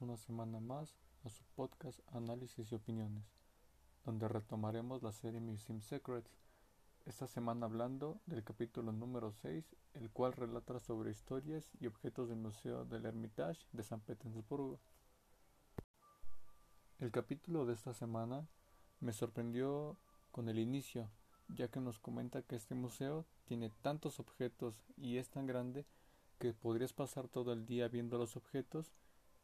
una semana más a su podcast Análisis y Opiniones, donde retomaremos la serie Museum Secrets, esta semana hablando del capítulo número 6, el cual relata sobre historias y objetos del Museo del Hermitage de San Petersburgo. El capítulo de esta semana me sorprendió con el inicio, ya que nos comenta que este museo tiene tantos objetos y es tan grande que podrías pasar todo el día viendo los objetos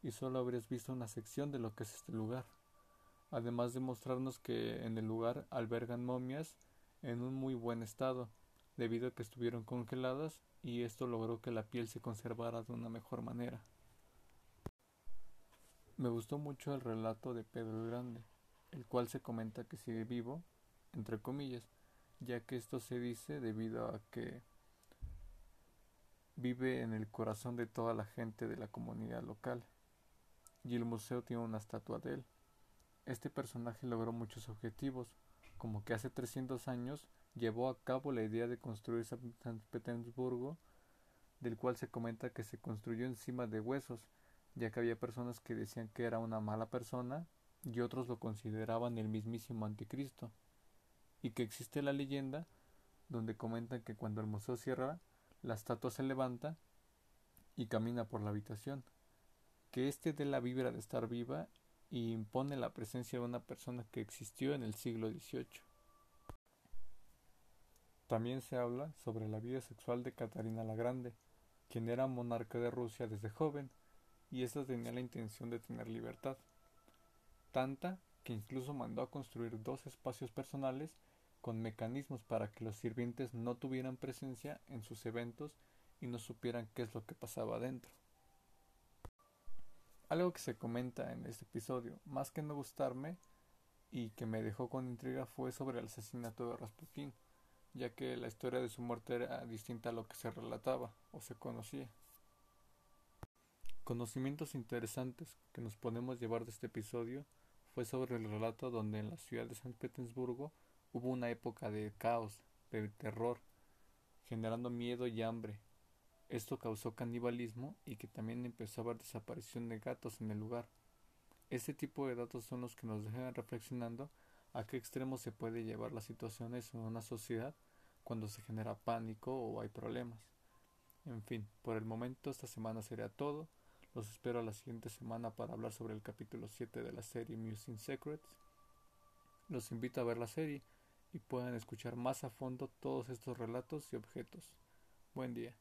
y solo habrías visto una sección de lo que es este lugar, además de mostrarnos que en el lugar albergan momias en un muy buen estado, debido a que estuvieron congeladas y esto logró que la piel se conservara de una mejor manera. Me gustó mucho el relato de Pedro el Grande, el cual se comenta que sigue vivo, entre comillas, ya que esto se dice debido a que vive en el corazón de toda la gente de la comunidad local y el museo tiene una estatua de él. Este personaje logró muchos objetivos, como que hace 300 años llevó a cabo la idea de construir San Petersburgo, del cual se comenta que se construyó encima de huesos, ya que había personas que decían que era una mala persona y otros lo consideraban el mismísimo anticristo, y que existe la leyenda donde comentan que cuando el museo cierra, la estatua se levanta y camina por la habitación, que éste dé la vibra de estar viva y impone la presencia de una persona que existió en el siglo XVIII. También se habla sobre la vida sexual de Catarina la Grande, quien era monarca de Rusia desde joven, y ésta tenía la intención de tener libertad, tanta que incluso mandó a construir dos espacios personales con mecanismos para que los sirvientes no tuvieran presencia en sus eventos y no supieran qué es lo que pasaba adentro. Algo que se comenta en este episodio, más que no gustarme y que me dejó con intriga fue sobre el asesinato de Rasputín, ya que la historia de su muerte era distinta a lo que se relataba o se conocía. Conocimientos interesantes que nos podemos llevar de este episodio fue sobre el relato donde en la ciudad de San Petersburgo hubo una época de caos, de terror, generando miedo y hambre, esto causó canibalismo y que también empezó a haber desaparición de gatos en el lugar. Este tipo de datos son los que nos dejan reflexionando a qué extremo se puede llevar las situaciones en una sociedad cuando se genera pánico o hay problemas. En fin, por el momento esta semana sería todo. Los espero la siguiente semana para hablar sobre el capítulo 7 de la serie Musing Secrets. Los invito a ver la serie y puedan escuchar más a fondo todos estos relatos y objetos. Buen día.